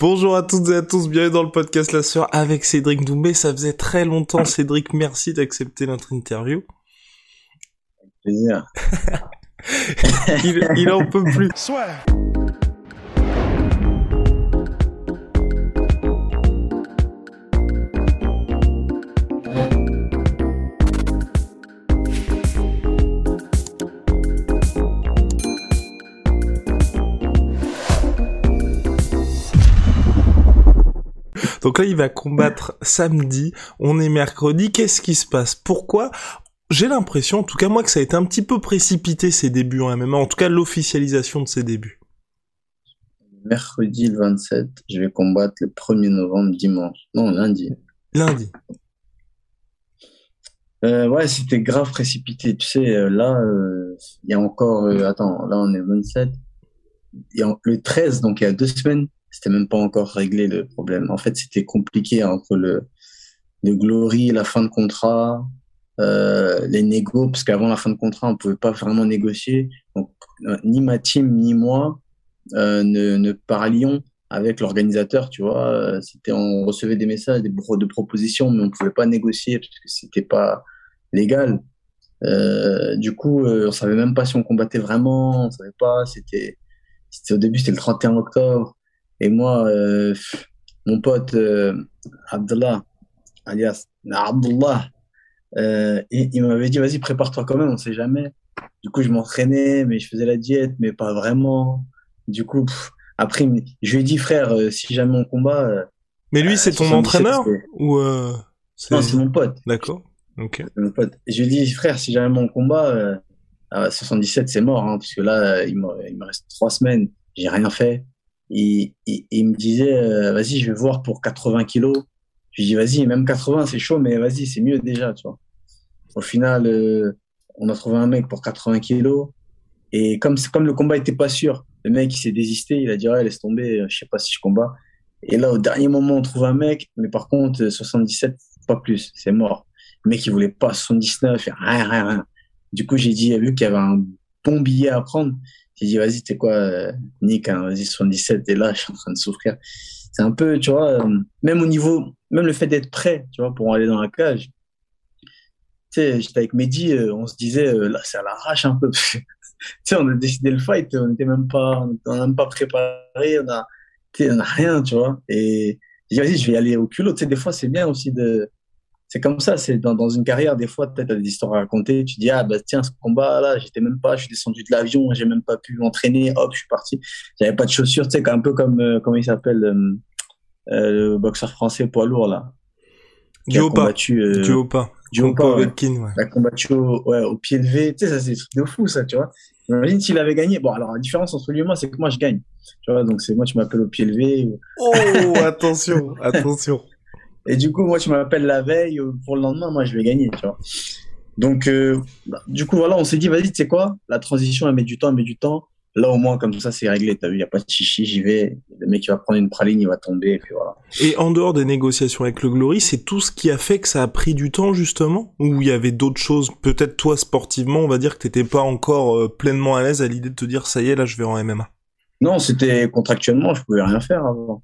Bonjour à toutes et à tous, bienvenue dans le podcast La Sœur avec Cédric Doumbé. Ça faisait très longtemps, Cédric, merci d'accepter notre interview. Plaisir. il, il en peut plus. Soit. Il va combattre samedi. On est mercredi. Qu'est-ce qui se passe? Pourquoi? J'ai l'impression, en tout cas moi, que ça a été un petit peu précipité ses débuts en MMA. En tout cas, l'officialisation de ses débuts. Mercredi le 27, je vais combattre le 1er novembre, dimanche. Non, lundi. Lundi. Euh, ouais, c'était grave précipité. Tu sais, euh, là, euh, il y a encore... euh, attends, là, on est le 27. Il y a le 13, donc il y a deux semaines, c'était même pas encore réglé le problème. En fait, c'était compliqué entre le, le Glory, la fin de contrat, euh, les négos, parce qu'avant la fin de contrat, on pouvait pas vraiment négocier. Donc, euh, ni ma team, ni moi euh, ne, ne parlions avec l'organisateur, tu vois. Euh, C'était, on recevait des messages, des de propositions, mais on pouvait pas négocier parce que c'était pas légal. Euh, du coup, euh, on savait même pas si on combattait vraiment, on savait pas. C'était, c'était au début, c'était le 31 octobre. Et moi, euh, mon pote euh, Abdallah, alias Abdullah, euh, il, il m'avait dit, vas-y, prépare-toi quand même, on sait jamais. Du coup, je m'entraînais, mais je faisais la diète, mais pas vraiment. Du coup, pff, après, je lui ai dit, frère, euh, si jamais on combat, Mais lui, c'est ton 77, entraîneur ou non, c'est mon pote. D'accord. Ok. mon pote. Je lui ai dit, frère, si jamais on combat, à 77, c'est mort, hein, parce que là, il me, il me reste trois semaines, j'ai rien fait. Et il me disait, euh, vas-y, je vais voir pour 80 kilos. Je lui dis, vas-y, même 80, c'est chaud, mais vas-y, c'est mieux déjà, tu vois. Au final, euh, on a trouvé un mec pour 80 kilos. Et comme, le combat était pas sûr, le mec, il s'est désisté, il a dit, ouais, laisse tomber, euh, je sais pas si je combats. Et là, au dernier moment, on trouve un mec, mais par contre, euh, 77, pas plus, c'est mort. Le mec, il voulait pas 79, et rien, rien, rien. Du coup, j'ai dit, vu qu'il y avait un bon billet à prendre, j'ai dit, vas-y, t'es quoi, euh, Nick, hein, vas-y, 77, et là, je suis en train de souffrir. C'est un peu, tu vois, euh, même au niveau, même le fait d'être prêt, tu vois, pour aller dans la cage. Tu sais, j'étais avec Mehdi, euh, on se disait, là, à l'arrache un peu. tu sais, on a décidé le fight, on n'était même pas, on n'a même pas préparé, on a, tu sais, on a rien, tu vois. Et j'ai dit, vas-y, je vais y aller au culot. Tu sais, des fois, c'est bien aussi de, c'est comme ça, c'est dans, dans une carrière, des fois, peut-être, t'as des histoires à raconter, tu dis, ah, bah, tiens, ce combat, là, j'étais même pas, je suis descendu de l'avion, j'ai même pas pu m'entraîner, hop, je suis parti. J'avais pas de chaussures, tu sais, un peu comme, euh, comment il s'appelle, euh, euh, le boxeur français poids lourd, là. Duopa. Duopa. Duopa, ouais. Vetkin, ouais. Il a combattu au, ouais, au pied levé. Tu sais, ça, c'est des trucs de fou, ça, tu vois. Imagine s'il avait gagné. Bon, alors, la différence entre lui et moi, c'est que moi, je gagne. Tu vois, donc c'est moi, tu m'appelles au pied levé. ou- Oh, attention, attention. Et du coup, moi, tu m'appelles la veille ou pour le lendemain, moi, je vais gagner, tu vois. Donc, euh, bah, du coup, voilà, on s'est dit, vas-y, tu sais quoi, la transition, elle met du temps, elle met du temps. Là, au moins, comme ça, c'est réglé. T'as vu, il n'y a pas de chichi, j'y vais. Le mec, il va prendre une praline, il va tomber, et puis voilà. Et en dehors des négociations avec le Glory, c'est tout ce qui a fait que ça a pris du temps justement? Ou il y avait d'autres choses? Peut-être toi sportivement, on va dire que t'étais pas encore euh, pleinement à l'aise à l'idée de te dire ça y est, là je vais en MMA. Non, c'était contractuellement, je pouvais rien faire avant.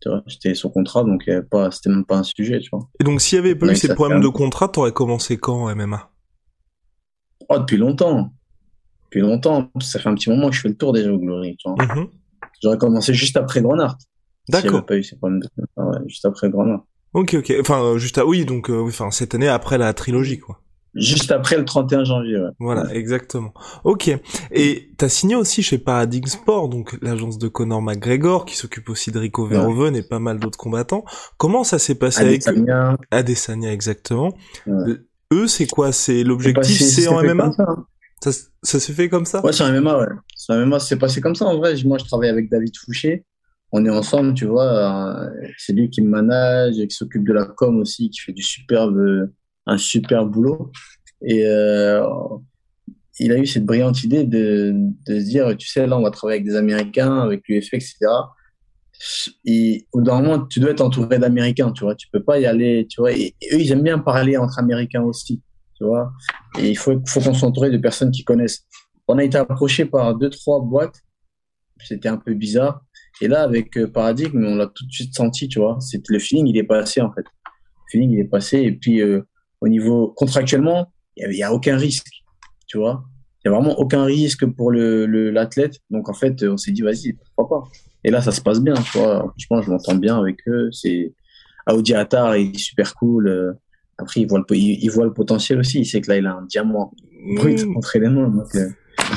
Tu vois, j'étais sous contrat, donc y avait pas, c'était même pas un sujet, tu vois. Et donc s'il y avait pas eu ces problèmes de contrat, t'aurais commencé quand en MMA Oh, depuis longtemps. Depuis longtemps. Ça fait un petit moment que je fais le tour déjà au Glory, tu vois. Mhm. J'aurais commencé juste après Grenard. D'accord. pas eu ces problèmes de contrat, ouais, juste après Grenard. Ok, ok. Enfin, euh, juste à... Oui, donc euh, enfin, cette année après la trilogie, quoi. Juste après le 31 janvier, ouais. Voilà, exactement. Ok. Et t'as signé aussi chez Paradigm Sport, donc l'agence de Conor McGregor, qui s'occupe aussi de Rico Verhoeven et pas mal d'autres combattants. Comment ça s'est passé avec eux? Adesanya, exactement. Ouais. Euh, Eux, c'est quoi? C'est c'est l'objectif, c'est en MMA ça, hein. Ça, ça s'est fait comme ça? Ouais, sur MMA, ouais. Sur MMA, c'est passé comme ça en vrai. Moi, je travaille avec David Fouché. On est ensemble, tu vois. euh, C'est lui qui me manage, qui s'occupe de la com aussi, qui fait du superbe, un super boulot. Et euh, il a eu cette brillante idée de, de se dire, tu sais, là, on va travailler avec des Américains, avec l'UFC, etc. Et moment, tu dois être entouré d'Américains, tu vois. Tu peux pas y aller, tu vois. Et, eux, ils aiment bien parler entre Américains aussi, tu vois. Et il faut, faut qu'on s'entoure de personnes qui connaissent. On a été approché par deux, trois boîtes. C'était un peu bizarre. Et là, avec euh, Paradigme, on l'a tout de suite senti, tu vois. C'est le feeling, il est passé en fait. Le feeling, il est passé. Et puis, euh, au niveau contractuellement, il y a, a aucun risque, tu vois. Il y a vraiment aucun risque pour le le- l'athlète. Donc en fait, on s'est dit, vas-y, pourquoi pas. Et là, ça se passe bien, tu vois. Franchement, je m'entends bien avec eux. C'est Audi Attar, il est super cool. Après, il voit le il, il voit le potentiel aussi. Il sait que là, il a un diamant brut Mmh. entre les mains. Donc, euh,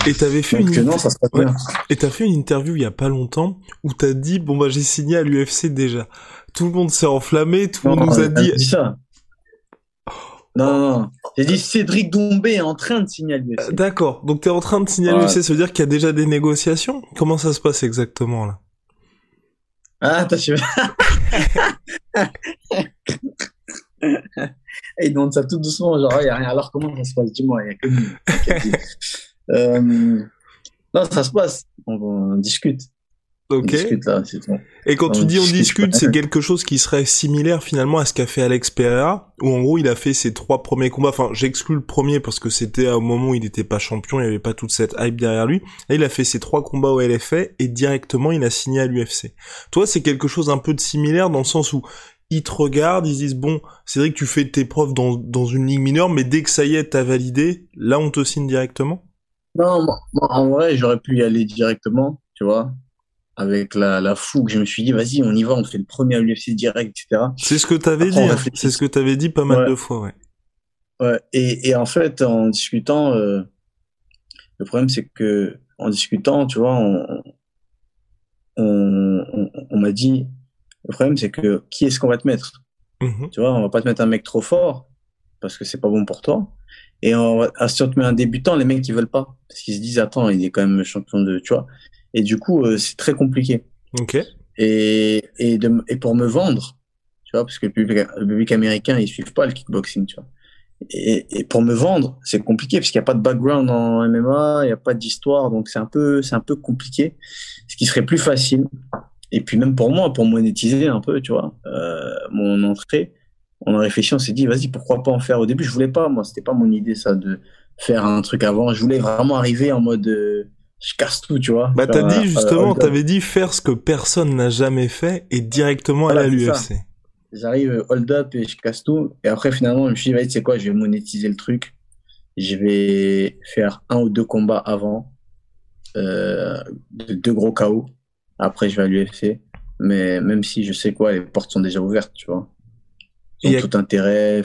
Et t'avais fait donc, une euh, non, ça se passe Ouais. bien. Et t'as fait une interview il y a pas longtemps où t'as dit bon bah j'ai signé à l'UFC déjà. Tout le monde s'est enflammé, tout le monde nous a dit pas dit ça. Non, non, non. J'ai dit Cédric Doumbé est en train de signer à Euh, l'UFC. d'accord. Donc t'es en train de signer à l'UFC, ça veut dire qu'il y a déjà des négociations? Comment ça se passe exactement là? Ah, attends, je Et il demande ça tout doucement, genre, il n'y a rien. Alors, comment ça se passe? Dis-moi, il y a que nous euh, Non, ça se passe. On, on discute. On Ok. discute là, c'est tout. Et quand tu On dis on discute, c'est quelque chose qui serait similaire finalement à ce qu'a fait Alex Pereira, où en gros il a fait ses trois premiers combats. Enfin, j'exclus le premier parce que c'était au moment où il n'était pas champion, il n'y avait pas toute cette hype derrière lui. Là, il a fait ses trois combats au LFA et directement il a signé à l'UFC. Toi, c'est quelque chose un peu de similaire dans le sens où ils te regardent, ils se disent bon, c'est vrai que tu fais tes preuves dans, dans une ligue mineure, mais dès que ça y est, t'as validé, là on te signe directement? Non, moi, en vrai, j'aurais pu y aller directement, tu vois, avec la, la fougue. Je me suis dit, vas-y, on y va, on fait le premier à l'UFC direct, etc. C'est ce que t'avais dit, hein. c'est ce que t'avais dit pas mal Ouais. de fois, ouais. Ouais, et, et en fait, en discutant, euh, le problème c'est que en discutant, tu vois, on, on, on, on m'a dit, le problème c'est que qui est-ce qu'on va te mettre? Mhm. Tu vois, on va pas te mettre un mec trop fort parce que c'est pas bon pour toi. Et on va, ah, si on te met un débutant, les mecs ils veulent pas parce qu'ils se disent attends, il est quand même champion de, tu vois. Et du coup, euh, c'est très compliqué. Ok. Et et de, et pour me vendre, tu vois, parce que le public, le public américain ils suivent pas le kickboxing, tu vois. Et, et pour me vendre, c'est compliqué parce qu'il n'y a pas de background en MMA, il n'y a pas d'histoire, donc c'est un peu, c'est un peu compliqué. Ce qui serait plus facile. Et puis même pour moi, pour monétiser un peu, tu vois, euh, mon entrée, on a réfléchi, on s'est dit, vas-y, pourquoi pas en faire. Au début, je voulais pas, moi, c'était pas mon idée ça de faire un truc avant. Je voulais vraiment arriver en mode, euh, je casse tout, tu vois. Bah t'as dit justement, t'avais dit faire ce que personne n'a jamais fait et directement Voilà, aller à c'est l'UFC. J'arrive euh, hold up et je casse tout. Et après, finalement, je me suis dit, vas-y, sais quoi, je vais monétiser le truc. Je vais faire un ou deux combats avant, euh, de- deux gros KO. Après, je vais à l'UFC. Mais même si je sais quoi, les portes sont déjà ouvertes, tu vois. Ils ont tout intérêt.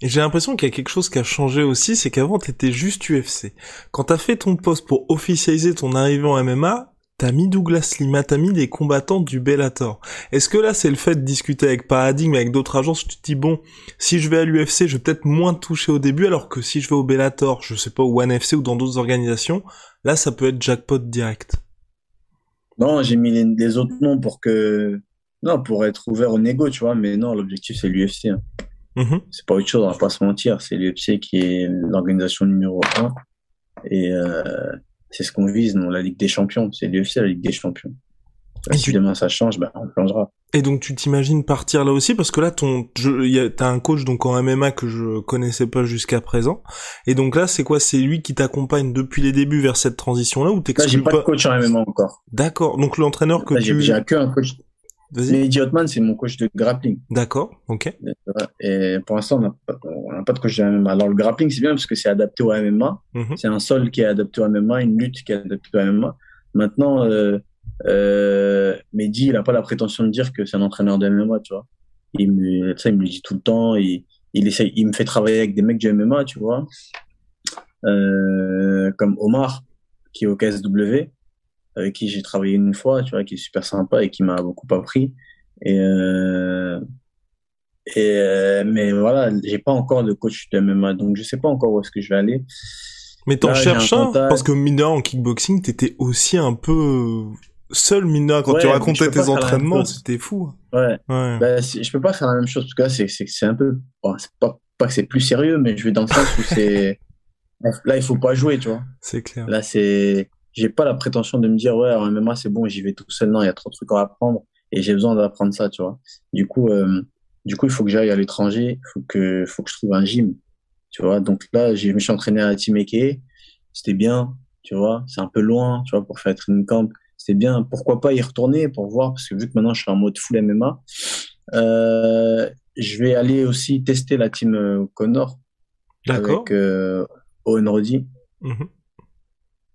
Et j'ai l'impression qu'il y a quelque chose qui a changé aussi, c'est qu'avant t'étais juste UFC. Quand t'as fait ton poste pour officialiser ton arrivée en MMA, t'as mis Douglas Lima, t'as mis les combattants du Bellator. Est-ce que là c'est le fait de discuter avec Paradigme, avec d'autres agences, tu te dis bon, si je vais à l'UFC, je vais peut-être moins toucher au début, alors que si je vais au Bellator, je sais pas, au One FC ou dans d'autres organisations, là ça peut être jackpot direct. Non, j'ai mis les, les autres noms pour que, non, pour être ouvert au négo, tu vois. Mais non, l'objectif, c'est l'UFC. hein. Mhm. c'est pas autre chose, on va pas se mentir. C'est l'UFC qui est l'organisation numéro un. Et euh, c'est ce qu'on vise, nous, la Ligue des Champions. C'est l'UFC, la Ligue des Champions. Et si tu- demain ça change, ben, on changera. Et donc tu t'imagines partir là aussi? Parce que là ton je, y a- t'as un coach donc en MMA que je connaissais pas jusqu'à présent et donc là c'est quoi? C'est lui qui t'accompagne depuis les débuts vers cette transition là ou t'exclus pas pas, de coach en MMA encore. D'accord donc l'entraîneur que Là, tu j'ai que un coach. Mehdi Hotman, c'est mon coach de grappling. d'accord ok. Et pour l'instant, on n'a pas, de coach de MMA. Alors, le grappling, c'est bien parce que c'est adapté au MMA. Mhm. C'est un sol qui est adapté au MMA, une lutte qui est adaptée au MMA. Maintenant, euh, euh, Mehdi, il n'a pas la prétention de dire que c'est un entraîneur de MMA, tu vois. Il me, ça, il me le dit tout le temps. Il, il essaye, il me fait travailler avec des mecs du MMA, tu vois. Euh, comme Omar, qui est au KSW, avec qui j'ai travaillé une fois, tu vois, qui est super sympa et qui m'a beaucoup appris. Et, euh, et euh, mais voilà, j'ai pas encore de coach de MMA, donc je sais pas encore où est-ce que je vais aller. Mais t'en cherches un contact. parce que mineur en kickboxing, t'étais aussi un peu seul mineur quand Ouais, tu racontais tes entraînements, c'était fou. Ouais. Ouais. Bah, je peux pas faire la même chose parce que là, c'est, c'est, c'est un peu, bon, c'est pas, pas que c'est plus sérieux, mais je vais dans le sens où c'est, là, il faut pas jouer, tu vois. c'est clair. Là, c'est, j'ai pas la prétention de me dire, ouais, en MMA, c'est bon, j'y vais tout seul. Non, il y a trop de trucs à apprendre et j'ai besoin d'apprendre ça, tu vois. Du coup, euh, du coup, il faut que j'aille à l'étranger, il faut que, faut que je trouve un gym, tu vois. Donc là, je me suis entraîné à Team Eke. C'était bien, tu vois. C'est un peu loin, tu vois, pour faire training camp. C'était bien. Pourquoi pas y retourner pour voir, parce que vu que maintenant je suis en mode full MMA, euh, je vais aller aussi tester la team euh, Connor avec euh, Owen Roddy. Mhm.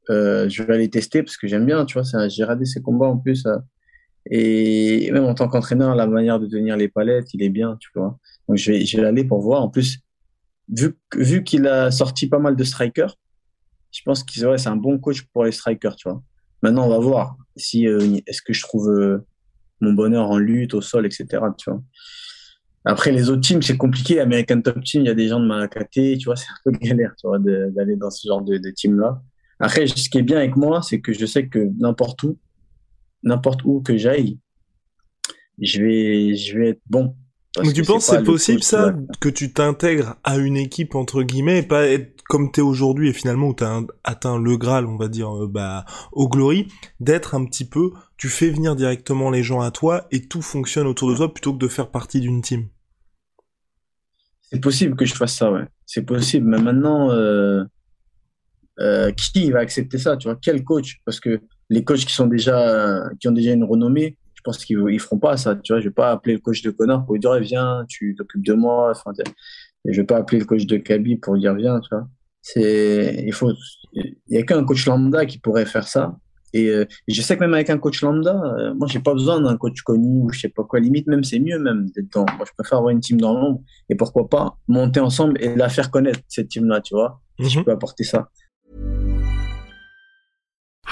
Euh, je vais aller tester parce que j'aime bien, tu vois, j'ai regardé ses combats en plus. euh, et même en tant qu'entraîneur, la manière de tenir les palettes, il est bien, tu vois. Donc je vais, je vais aller pour voir. En plus, vu, vu qu'il a sorti pas mal de strikers, je pense qu'il ouais, c'est un bon coach pour les strikers, tu vois. Maintenant, on va voir si euh, est-ce que je trouve euh, mon bonheur en lutte, au sol, etc. Tu vois. Après, les autres teams, c'est compliqué. American Top Team, il y a des gens de Malakaté, tu vois, c'est un peu galère, tu vois, d'aller dans ce genre de, de team-là. Après, ce qui est bien avec moi, c'est que je sais que n'importe où, n'importe où que j'aille, je vais, je vais être bon. Parce Donc tu que penses pas c'est le possible ça que tu t'intègres à une équipe entre guillemets et pas être comme t'es aujourd'hui et finalement où t'as atteint le Graal on va dire euh, bah au Glory d'être un petit peu tu fais venir directement les gens à toi et tout fonctionne autour de toi plutôt que de faire partie d'une team. C'est possible que je fasse ça, ouais. C'est possible. Mais maintenant, euh, euh, qui va accepter ça, tu vois? Quel coach? Parce que les coachs qui sont déjà, qui ont déjà une renommée, je pense qu'ils ils feront pas ça, tu vois? Je vais pas appeler le coach de Connor pour lui dire, Eh, viens, tu t'occupes de moi. Enfin, et je vais pas appeler le coach de Kaby pour lui dire, viens, tu vois? C'est, il faut, il y a qu'un coach lambda qui pourrait faire ça. Et euh, je sais que même avec un coach lambda, euh, moi, j'ai pas besoin d'un coach connu ou je sais pas quoi. Limite, même, c'est mieux même d'être dans, moi, je préfère avoir une team dans l'ombre et pourquoi pas monter ensemble et la faire connaître, cette team-là, tu vois? Si je Mhm. peux apporter ça.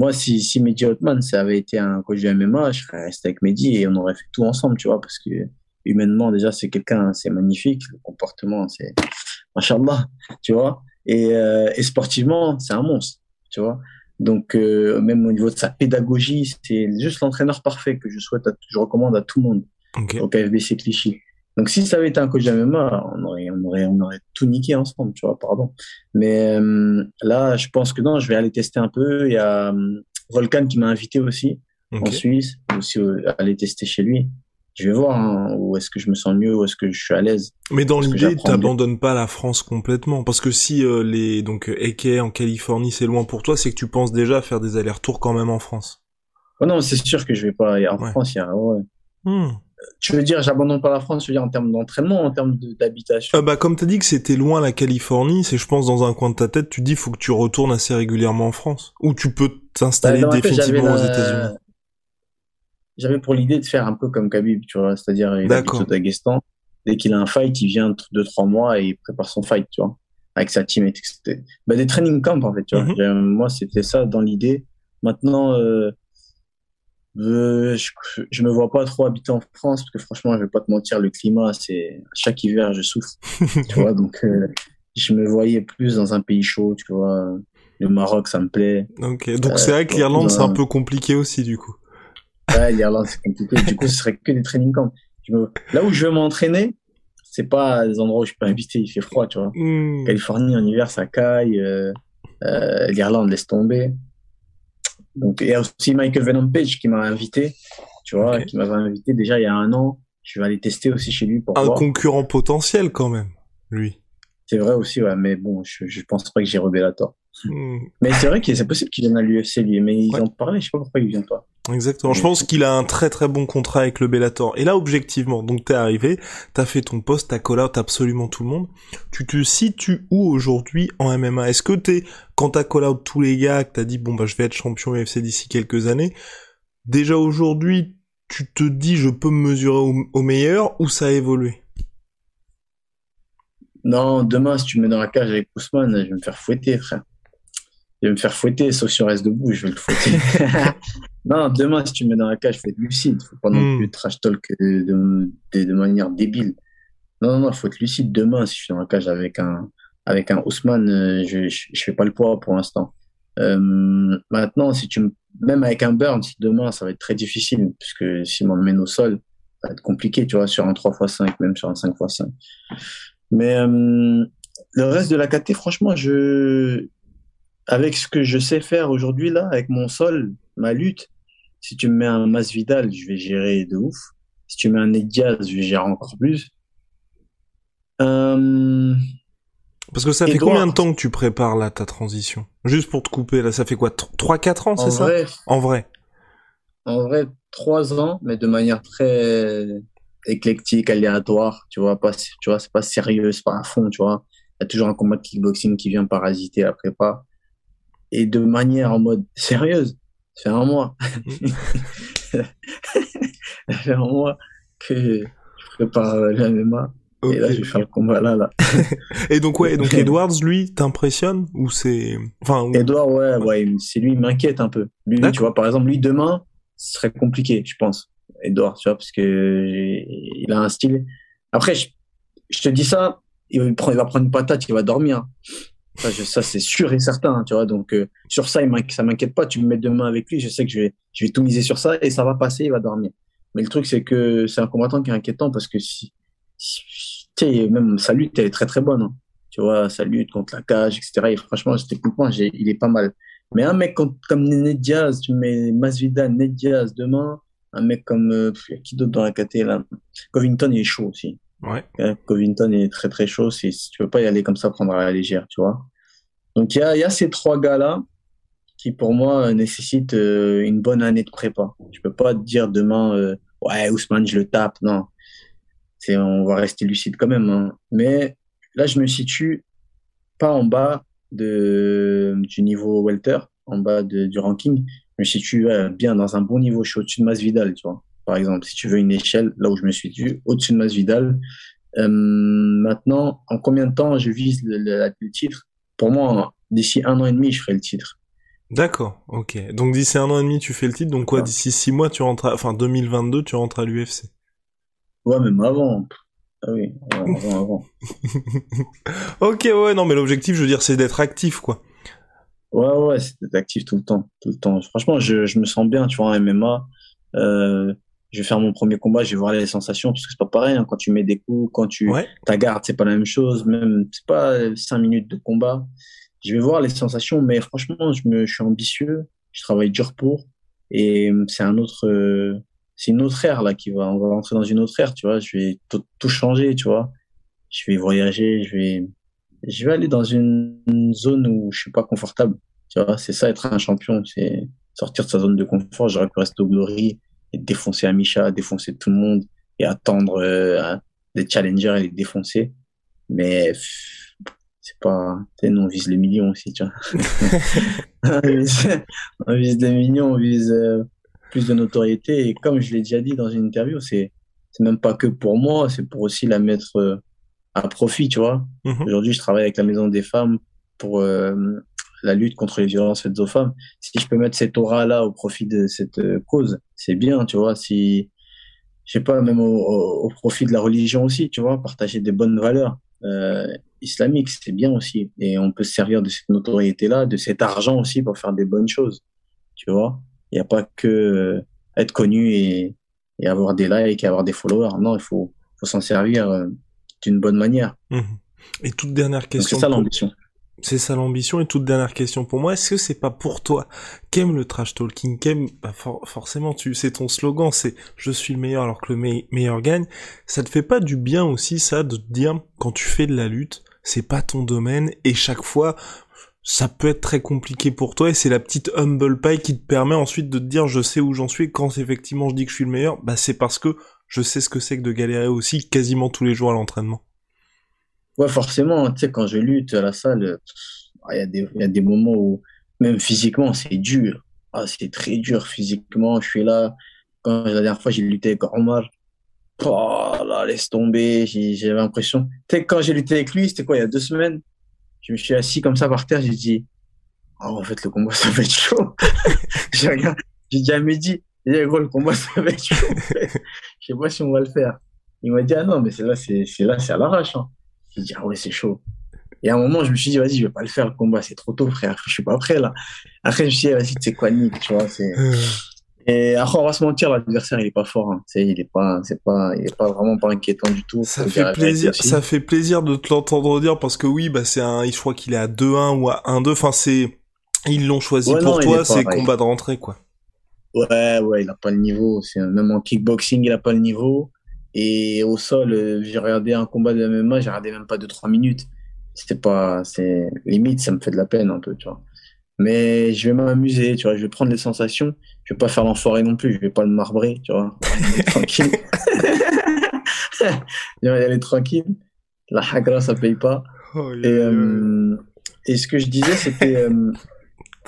Moi, si, si Mehdi Hotman, ça avait été un coach de MMA, je serais resté avec Mehdi et on aurait fait tout ensemble, tu vois, parce que humainement, déjà, c'est quelqu'un, c'est magnifique, le comportement, c'est, machallah, tu vois, et, euh, et sportivement, c'est un monstre, tu vois. Donc, euh, même au niveau de sa pédagogie, c'est juste l'entraîneur parfait que je souhaite, à- je recommande à tout le monde Ok. au KFBC Clichy. Donc, si ça avait été un coach MMA, on aurait, on aurait, on aurait tout niqué ensemble, tu vois, pardon. Mais euh, là, je pense que non, je vais aller tester un peu. Il y a euh, Volcan qui m'a invité aussi en. Suisse, aussi euh, aller tester chez lui. Je vais voir hein, où est-ce que je me sens mieux, où est-ce que je suis à l'aise. Mais dans l'idée, t'abandonnes pas la France complètement, parce que si euh, les donc AK en Californie c'est loin pour toi, c'est que tu penses déjà à faire des allers-retours quand même en France. Oh non, c'est sûr que je vais pas. En Ouais. France, il y a. ouais. Hmm. Tu veux dire, j'abandonne pas la France, tu veux dire en termes d'entraînement, en termes d'habitation? Ah bah comme t'as dit que c'était loin la Californie, c'est je pense dans un coin de ta tête, tu dis faut que tu retournes assez régulièrement en France, ou tu peux t'installer Bah, définitivement aux États-Unis. J'avais pour l'idée de faire un peu comme Khabib, tu vois, c'est-à-dire il habite au Daghestan. Dès qu'il a un fight, il vient deux trois mois et il prépare son fight, tu vois, avec sa team. et tout. C'était- Bah, des training camps en fait, tu vois. Mhm. Moi, c'était ça dans l'idée. Maintenant, euh, euh, je, je me vois pas trop habiter en France parce que franchement, je vais pas te mentir, le climat, c'est chaque hiver, je souffre, tu vois. Donc, euh, je me voyais plus dans un pays chaud, tu vois. Le Maroc, ça me plaît. Ok, donc Euh, c'est vrai que l'Irlande c'est un peu compliqué aussi du coup. Ouais, l'Irlande, c'est compliqué. Du coup, ce serait que des training camps. Je me- Là où je veux m'entraîner, c'est pas des endroits où je peux habiter, il fait froid, tu vois. Hmm. Californie, en hiver, ça caille. L'Irlande, laisse tomber. Donc, il y a aussi Michael Venom Page qui m'a invité, tu vois, qui m'avait invité déjà il y a un an. Je vais aller tester aussi chez lui pour Un voir. concurrent potentiel quand même, lui. C'est vrai aussi, ouais, mais bon, je, je pense pas que j'ai Bellator. Hmm. Mais c'est vrai que c'est possible qu'il vienne à l'UFC lui, mais ils en parlaient, je sais pas pourquoi il vient pas. Exactement. Je pense qu'il a un très très bon contrat avec le Bellator. Et là, objectivement, donc t'es arrivé, t'as fait ton poste, t'as call out absolument tout le monde. Tu te situes où aujourd'hui en MMA Est-ce que t'es, quand t'as call out tous les gars, que t'as dit bon bah je vais être champion UFC d'ici quelques années, déjà aujourd'hui, tu te dis je peux me mesurer au, meilleur ou ça a évolué? Non, demain si tu me mets dans la cage avec Ousmane, je vais me faire fouetter, frère je vais me faire fouetter, sauf si on reste debout, je vais le fouetter. non, demain, si tu me mets dans la cage, faut être lucide. Faut pas non hmm. plus trash talk de, de, manière débile. Non, non, non, faut être lucide. Demain, si je suis dans la cage avec un, avec un Ousmane, euh, je, je, fais pas le poids pour l'instant. Euh, maintenant, si tu même avec un Burns, demain, ça va être très difficile, puisque si on mène au sol, ça va être compliqué, tu vois, sur un 3x5, même sur un 5x5. Mais euh, le reste de la KT, franchement, je, avec ce que je sais faire aujourd'hui, là, avec mon sol, ma lutte, si tu me mets un Masvidal, je vais gérer de ouf. Si tu mets un Ned Diaz, je vais gérer encore plus. Euh... Parce que ça fait combien de temps que tu prépares là ta transition? Juste pour te couper, là, ça fait quoi 3-4 ans, c'est ça? En vrai En vrai, 3 ans, mais de manière très éclectique, aléatoire, tu vois, pas, tu vois, c'est pas sérieux, c'est pas à fond, tu vois. Il y a toujours un combat de kickboxing qui vient parasiter la prépa et de manière en mode sérieuse. Ça fait un mois. ça fait un mois que je prépare la MMA. Et là, je vais faire le combat là, là. et donc, ouais, donc Edwards, lui, t'impressionne ou c'est, enfin, Edwards, ouais, ouais, c'est lui, il m'inquiète un peu. Lui, tu vois, par exemple, lui, demain, ce serait compliqué, je pense. Edwards, tu vois, parce que il a un style. Après, je, je te dis ça, il va prendre une patate, il va dormir. Ça, c'est sûr et certain, tu vois. Donc, euh, sur ça, ça m'inquiète pas. Tu me mets demain avec lui, je sais que je vais, je vais tout miser sur ça et ça va passer, il va dormir. Mais le truc, c'est que c'est un combattant qui est inquiétant parce que si, tu sais, même sa lutte, elle est très très bonne. Hein. Tu vois, sa lutte contre la cage, etc. Et franchement, techniquement, il est pas mal. Mais un mec comme, comme Ned Diaz, tu mets Masvidal, Ned Diaz demain, un mec comme, euh, qui d'autre dans la KT là? Covington, il est chaud aussi. Ouais. Covington est très très chaud. Si, si tu veux pas y aller comme ça, prendre à la légère, tu vois. Donc il y a, ces trois gars-là qui pour moi nécessitent euh, une bonne année de prépa. Je peux pas te dire demain, euh, ouais, Ousmane, je le tape. Non, on va rester lucide quand même. Hein. Mais là, je me situe pas en bas du niveau welter, en bas de, du ranking. Je me situe bien dans un bon niveau. Je suis au-dessus de Masvidal, tu vois. Par exemple, si tu veux une échelle, là où je me situe, au-dessus de Masvidal. Euh, maintenant, en combien de temps je vise le, le titre? Pour moi, d'ici un an et demi, je ferai le titre. D'accord, ok. Donc d'ici un an et demi, tu fais le titre. Donc quoi, d'ici six mois, tu rentres, à... enfin 2022, tu rentres à l'UFC. Ouais, même avant. Ah oui, avant, avant. ok, ouais, non, mais l'objectif, je veux dire, c'est d'être actif, quoi. Ouais, ouais, c'est d'être actif tout le temps, tout le temps. Franchement, je, je me sens bien, tu vois, en MMA. Euh, je vais faire mon premier combat, je vais voir les sensations, parce que c'est pas pareil, hein, quand tu mets des coups, quand tu ouais. ta garde, c'est pas la même chose, même, c'est pas cinq minutes de combat. Je vais voir les sensations, mais franchement, je me, je suis ambitieux, je travaille dur pour, et c'est un autre, euh, c'est une autre ère, là, qui va, on va rentrer dans une autre ère, tu vois, je vais tout, tout changer, tu vois. Je vais voyager, je vais, je vais aller dans une zone où je suis pas confortable, tu vois, c'est ça, être un champion, c'est sortir de sa zone de confort, j'aurais pu rester au Glory, et défoncer Amisha, défoncer tout le monde et attendre euh, des challengers et les défoncer. Mais c'est pas, nous on vise les millions aussi, tu vois. on, vise, des millions, on vise euh, plus de notoriété. Et comme je l'ai déjà dit dans une interview, c'est c'est même pas que pour moi, c'est pour aussi la mettre euh, à profit, tu vois. Mm-hmm. Aujourd'hui, je travaille avec la Maison des Femmes pour euh, la lutte contre les violences faites aux femmes. Si je peux mettre cette aura-là au profit de cette euh, cause, c'est bien, tu vois. Si, je sais pas, même au, au, profit de la religion aussi, tu vois, partager des bonnes valeurs euh, islamiques, c'est bien aussi. Et on peut se servir de cette notoriété-là, de cet argent aussi pour faire des bonnes choses, tu vois. Il n'y a pas que euh, être connu et, et, avoir des likes et avoir des followers. Non, il faut, faut s'en servir euh, d'une bonne manière. Mmh. Et toute dernière question. C'est ça l'ambition. C'est ça l'ambition. Et toute dernière question pour moi, est-ce que c'est pas pour toi qu'aime le trash talking, qu'aime, bah forcément, tu, c'est ton slogan, c'est je suis le meilleur alors que le meilleur gagne. Ça te fait pas du bien aussi, ça, de te dire, quand tu fais de la lutte, c'est pas ton domaine et chaque fois, ça peut être très compliqué pour toi et c'est la petite humble pie qui te permet ensuite de te dire je sais où j'en suis quand effectivement je dis que je suis le meilleur, bah c'est parce que je sais ce que c'est que de galérer aussi quasiment tous les jours à l'entraînement. Ouais, forcément, tu sais, quand je lutte à la salle, il y, a des, y a des moments où même physiquement c'est dur. Ah, c'est très dur physiquement. Je suis là. Quand la dernière fois j'ai lutté avec Omar, oh là, laisse tomber. J'avais l'impression. Tu sais, quand j'ai lutté avec lui, c'était quoi, il y a deux semaines? Je me suis assis comme ça par terre, j'ai dit, oh, en fait, le combat, ça va être chaud. j'ai j'ai dit j'ai dit, gros, le combat, ça va être chaud. je sais pas si on va le faire. Il m'a dit, ah non, mais c'est là, c'est là, c'est à l'arrache, hein. J'ai dit, ah ouais, c'est chaud. Et à un moment, je me suis dit, vas-y, je vais pas le faire, le combat, c'est trop tôt, frère. Je suis pas prêt, là. Après, je me suis dit, vas-y, c'est quoi, Nick, tu vois, c'est, euh. Et après, on va se mentir, l'adversaire, il est pas fort. Hein. il est pas, c'est pas, il est pas vraiment pas inquiétant du tout. Ça fait plaisir, ça fait plaisir de te l'entendre dire parce que oui, bah c'est un, je crois qu'il est à 2-1 ou à 1-2. Enfin, c'est, ils l'ont choisi pour toi, c'est combat de rentrée, quoi. Ouais, ouais, il a pas le niveau. C'est même en kickboxing, il a pas le niveau. Et au sol, euh, j'ai regardé un combat de MMA, j'ai regardé même pas 2-3 minutes. C'était pas, c'est limite, ça me fait de la peine un peu, tu vois. Mais je vais m'amuser, tu vois, je vais prendre les sensations je vais pas faire l'enfoiré non plus, je vais pas le marbrer, tu vois. tranquille. il va y aller tranquille. La hagra, ça paye pas. Oh, et, euh, et, ce que je disais, c'était. Euh,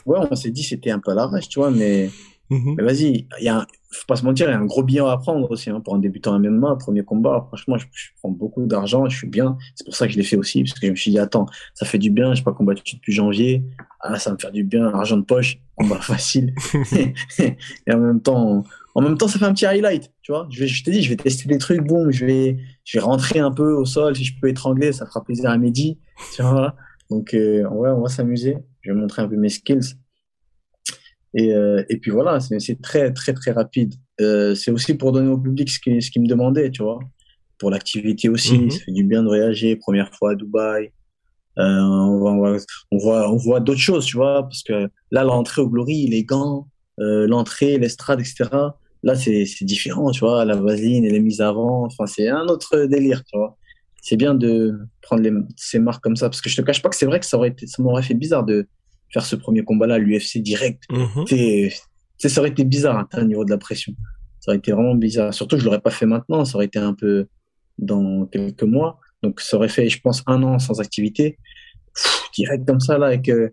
ouais, on s'est dit, c'était un peu à l'arrache, tu vois, mais, mhm. mais vas-y, il y a faut pas se mentir, il y a un gros bilan à prendre aussi hein, pour un débutant à MMA, premier combat. Franchement, je, prends beaucoup d'argent, je suis bien. C'est pour ça que je l'ai fait aussi, parce que je me suis dit, attends, ça fait du bien, je n'ai pas combattu depuis janvier. Ah, ça va me faire du bien, argent de poche, combat facile. et en même temps, en même temps, ça fait un petit highlight, tu vois. Je, vais, je t'ai dit, je vais tester des trucs, boum, je vais, je vais rentrer un peu au sol, si je peux étrangler, ça fera plaisir à Mehdi, tu vois. Donc, euh, ouais, on va s'amuser. Je vais montrer un peu mes skills. Et, euh, et puis voilà, c'est très, très, très rapide. Euh, c'est aussi pour donner au public ce qu'il ce qui me demandait, tu vois. Pour l'activité aussi, mhm. ça fait du bien de voyager. Première fois à Dubaï. Euh, on voit, on voit, on voit, d'autres choses, tu vois, parce que là, l'entrée au Glory, les gants, l'entrée, l'estrade, etc. Là, c'est différent, tu vois. La vaseline, elle est mise avant. Enfin, c'est un autre délire, tu vois. C'est bien de prendre les, ces marques comme ça, parce que je te cache pas que c'est vrai que ça aurait été, ça m'aurait fait bizarre de faire ce premier combat-là, l'UFC direct. Mm ça aurait été bizarre hein, au niveau de la pression. Ça aurait été vraiment bizarre. Surtout, je l'aurais pas fait maintenant. Ça aurait été un peu dans quelques mois. Donc, ça aurait fait, je pense, un an sans activité. direct comme ça, là, avec euh,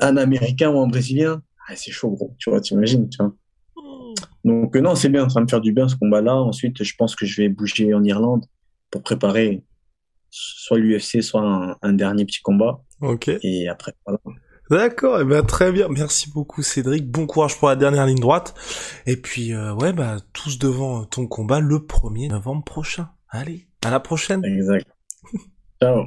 un Américain ou un Brésilien. Ah, c'est chaud, gros. Tu vois, t'imagines, tu vois. Donc, euh, non, c'est bien. Ça va me faire du bien, ce combat-là. Ensuite, je pense que je vais bouger en Irlande pour préparer soit l'UFC, soit un, un, dernier petit combat. Ok. Et après, voilà. D'accord, et eh ben très bien. Merci beaucoup Cédric. Bon courage pour la dernière ligne droite. Et puis euh, ouais bah tous devant ton combat le 1er novembre prochain. Allez, à la prochaine. Exact. Ciao.